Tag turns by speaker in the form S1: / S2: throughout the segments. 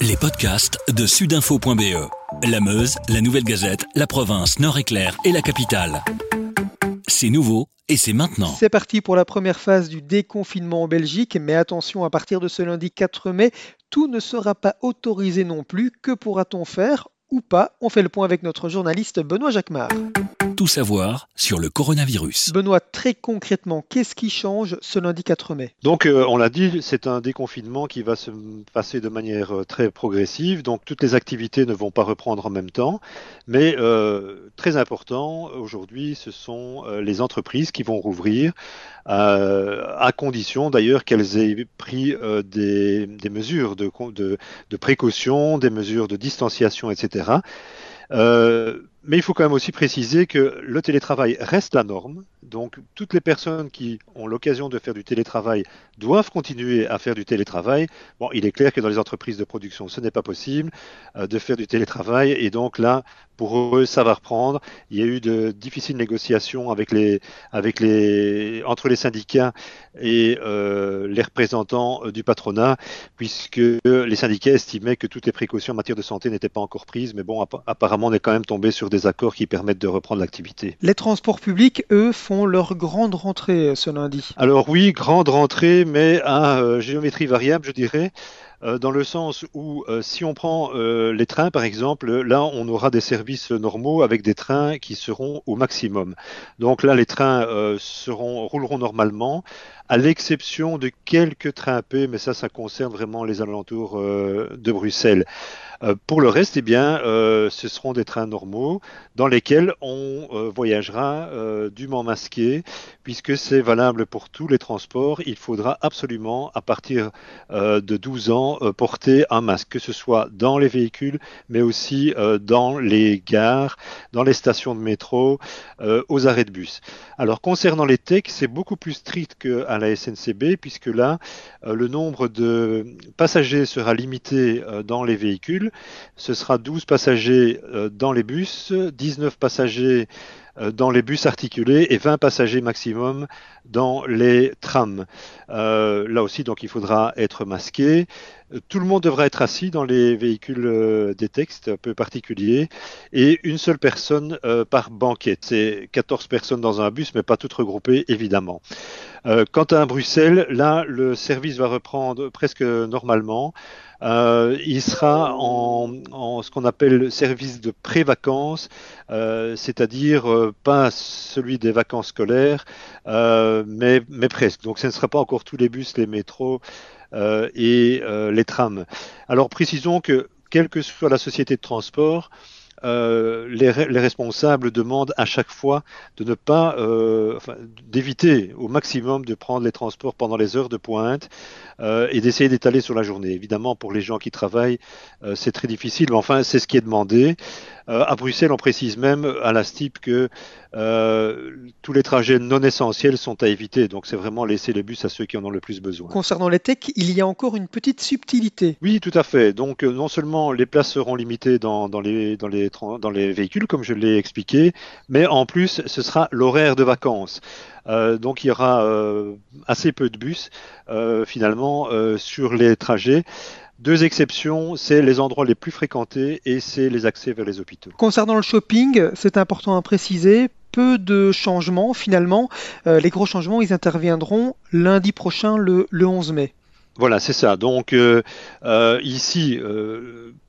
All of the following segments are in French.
S1: Les podcasts de sudinfo.be. La Meuse, la Nouvelle Gazette, la province, Nord-Éclair et la capitale. C'est nouveau et c'est maintenant.
S2: C'est parti pour la première phase du déconfinement en Belgique, mais attention, à partir de ce lundi 4 mai, tout ne sera pas autorisé non plus. Que pourra-t-on faire? Ou pas On fait le point avec notre journaliste Benoît Jacquemart
S1: tout savoir sur le coronavirus.
S2: Benoît, très concrètement, qu'est-ce qui change ce lundi 4 mai?
S3: Donc, euh, on l'a dit, c'est un déconfinement qui va se passer de manière euh, très progressive. Donc, toutes les activités ne vont pas reprendre en même temps. Mais euh, très important, aujourd'hui, ce sont les entreprises qui vont rouvrir, à condition d'ailleurs qu'elles aient pris des, mesures de, de, précaution, des mesures de distanciation, etc. Euh, mais il faut quand même aussi préciser que le télétravail reste la norme. Donc toutes les personnes qui ont l'occasion de faire du télétravail doivent continuer à faire du télétravail. Bon, il est clair que dans les entreprises de production, ce n'est pas possible euh, de faire du télétravail. Et donc là, pour eux, ça va reprendre. Il y a eu de difficiles négociations entre les syndicats et euh, les représentants euh, du patronat, puisque les syndicats estimaient que toutes les précautions en matière de santé n'étaient pas encore prises. Mais bon, apparemment, on est quand même tombé sur des accords qui permettent de reprendre l'activité.
S2: Les transports publics, eux, font leur grande rentrée euh, ce lundi.
S3: Alors oui, grande rentrée, mais à géométrie variable, je dirais. Euh, dans le sens où euh, si on prend euh, les trains par exemple, là on aura des services normaux avec des trains qui seront au maximum. Donc là les trains rouleront normalement à l'exception de quelques trains P, mais ça ça concerne vraiment les alentours de Bruxelles. Pour le reste, eh bien, ce seront des trains normaux dans lesquels on voyagera dûment masqué, puisque c'est valable pour tous les transports. Il faudra absolument, à partir de 12 ans, porter un masque, que ce soit dans les véhicules, mais aussi dans les gares, dans les stations de métro, aux arrêts de bus. Alors, concernant les techs, c'est beaucoup plus strict qu'à la SNCB, puisque là, le nombre de passagers sera limité dans les véhicules ce sera 12 passagers euh, dans les bus, 19 passagers euh, dans les bus articulés et 20 passagers maximum dans les trams. Euh, là aussi, donc, il faudra être masqué. Tout le monde devra être assis dans les véhicules des textes un peu particuliers et une seule personne par banquette. C'est 14 personnes dans un bus, mais pas toutes regroupées, évidemment. quant à Bruxelles, là, le service va reprendre presque normalement. Euh, il sera en, ce qu'on appelle le service de pré-vacances, euh, c'est-à-dire euh, pas celui des vacances scolaires, mais, mais presque. Donc ce ne sera pas encore tous les bus, les métros et les trams. Alors précisons que quelle que soit la société de transport, euh, les, responsables demandent à chaque fois de ne pas, euh, d'éviter au maximum de prendre les transports pendant les heures de pointe euh, et d'essayer d'étaler sur la journée. Évidemment, pour les gens qui travaillent, c'est très difficile, mais enfin, c'est ce qui est demandé. à Bruxelles, on précise même à la STIP que tous les trajets non essentiels sont à éviter. Donc, c'est vraiment laisser les bus à ceux qui en ont le plus besoin.
S2: Concernant les techs, il y a encore une petite subtilité.
S3: Oui, tout à fait. Donc, non seulement les places seront limitées dans, dans les, dans les dans les véhicules, comme je l'ai expliqué, mais en plus, ce sera l'horaire de vacances. Euh, donc il y aura euh, assez peu de bus euh, finalement sur les trajets. Deux exceptions, c'est les endroits les plus fréquentés et c'est les accès vers les hôpitaux.
S2: Concernant le shopping, c'est important à préciser, peu de changements finalement. les gros changements, ils interviendront lundi prochain, le, le 11 mai.
S3: Voilà, c'est ça. Donc ici,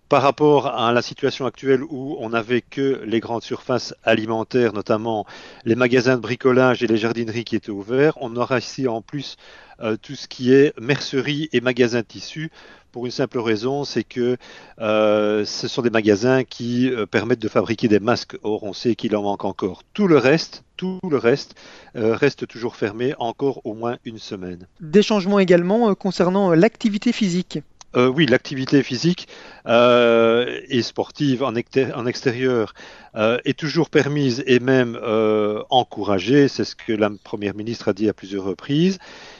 S3: par rapport à la situation actuelle où on n'avait que les grandes surfaces alimentaires, notamment les magasins de bricolage et les jardineries qui étaient ouverts, on aura ici en plus euh, tout ce qui est mercerie et magasins de tissus pour une simple raison, c'est que euh, ce sont des magasins qui euh, permettent de fabriquer des masques. Or, on sait qu'il en manque encore. Tout le reste, tout le reste reste toujours fermé encore au moins une semaine.
S2: Des changements également concernant l'activité physique.
S3: Euh, oui, l'activité physique euh, et sportive en, extérieur euh, est toujours permise et même encouragée. C'est ce que la Première ministre a dit à plusieurs reprises.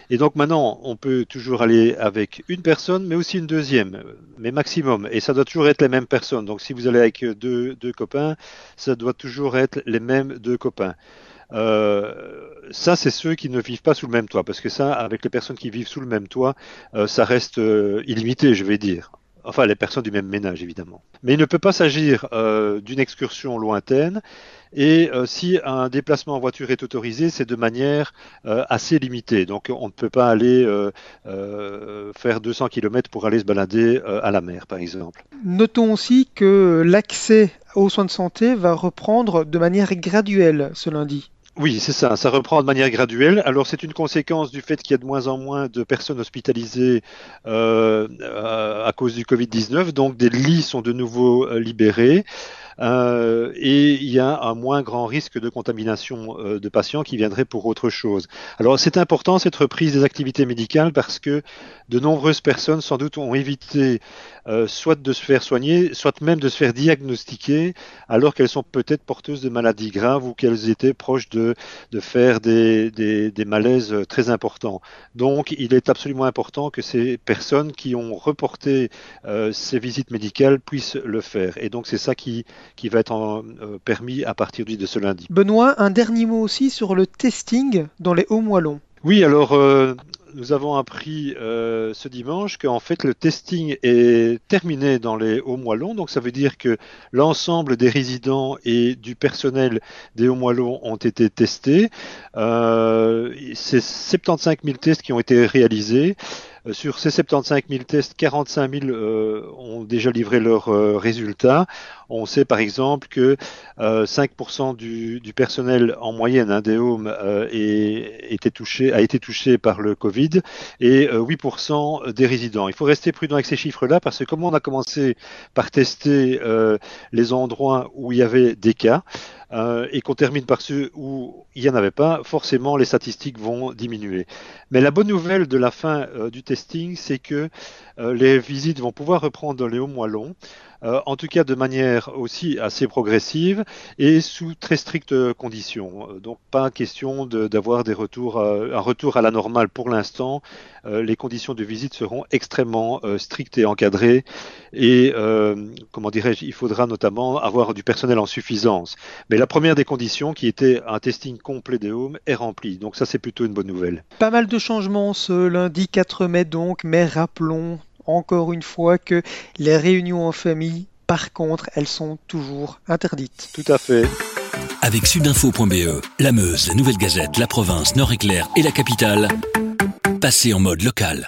S3: Et donc maintenant, on peut toujours aller avec une personne, mais aussi une deuxième, mais maximum. Et ça doit toujours être les mêmes personnes. Donc si vous allez avec deux, deux copains, ça doit toujours être les mêmes deux copains. Euh, ça, c'est ceux qui ne vivent pas sous le même toit, parce que ça, avec les personnes qui vivent sous le même toit, euh, ça reste euh, illimité, je vais dire. enfin les personnes du même ménage évidemment. Mais il ne peut pas s'agir d'une excursion lointaine. Et si un déplacement en voiture est autorisé, c'est de manière assez limitée. Donc on ne peut pas aller faire 200 km pour aller se balader à la mer, par exemple.
S2: Notons aussi que l'accès aux soins de santé va reprendre de manière graduelle ce lundi.
S3: Oui, c'est ça, ça reprend de manière graduelle. Alors c'est une conséquence du fait qu'il y a de moins en moins de personnes hospitalisées euh, à cause du Covid-19, donc des lits sont de nouveau euh, libérés. Euh, et il y a un moins grand risque de contamination euh, de patients qui viendraient pour autre chose. Alors c'est important cette reprise des activités médicales parce que de nombreuses personnes sans doute ont évité euh, soit de se faire soigner, soit même de se faire diagnostiquer alors qu'elles sont peut-être porteuses de maladies graves ou qu'elles étaient proches de, faire des malaises très importants. Donc il est absolument important que ces personnes qui ont reporté ces visites médicales puissent le faire. Et donc c'est ça qui, qui va être euh, permis à partir de ce lundi.
S2: Benoît, un dernier mot aussi sur le testing dans les hauts moellons.
S3: Oui, alors euh, nous avons appris euh, ce dimanche qu'en fait le testing est terminé dans les hauts moellons. Donc ça veut dire que l'ensemble des résidents et du personnel des hauts moellons ont été testés. Euh, c'est 75 000 tests qui ont été réalisés. Sur ces 75 000 tests, 45 000 euh, ont déjà livré leurs euh, résultats. On sait par exemple que 5% du, du, personnel en moyenne hein, des homes touché, a été touché par le Covid et 8% des résidents. Il faut rester prudent avec ces chiffres-là parce que comme on a commencé par tester les endroits où il y avait des cas, euh, et qu'on termine par ceux où il n'y en avait pas, forcément les statistiques vont diminuer. Mais la bonne nouvelle de la fin euh, du testing, c'est que euh, les visites vont pouvoir reprendre dans les hauts mois longs. Euh, en tout cas de manière aussi assez progressive et sous très strictes conditions. Euh, donc pas question d'avoir des retours, un retour à la normale pour l'instant. Euh, les conditions de visite seront extrêmement strictes et encadrées et comment dirais-je, il faudra notamment avoir du personnel en suffisance. Mais la première des conditions, qui était un testing complet des homes, est remplie. Donc ça c'est plutôt une bonne nouvelle.
S2: Pas mal de changements ce lundi 4 mai donc, mais rappelons encore une fois que les réunions en famille, par contre, elles sont toujours interdites.
S3: Tout à fait.
S1: Avec sudinfo.be, la Meuse, la Nouvelle Gazette, la province, Nord-Éclair et la capitale, passez en mode local.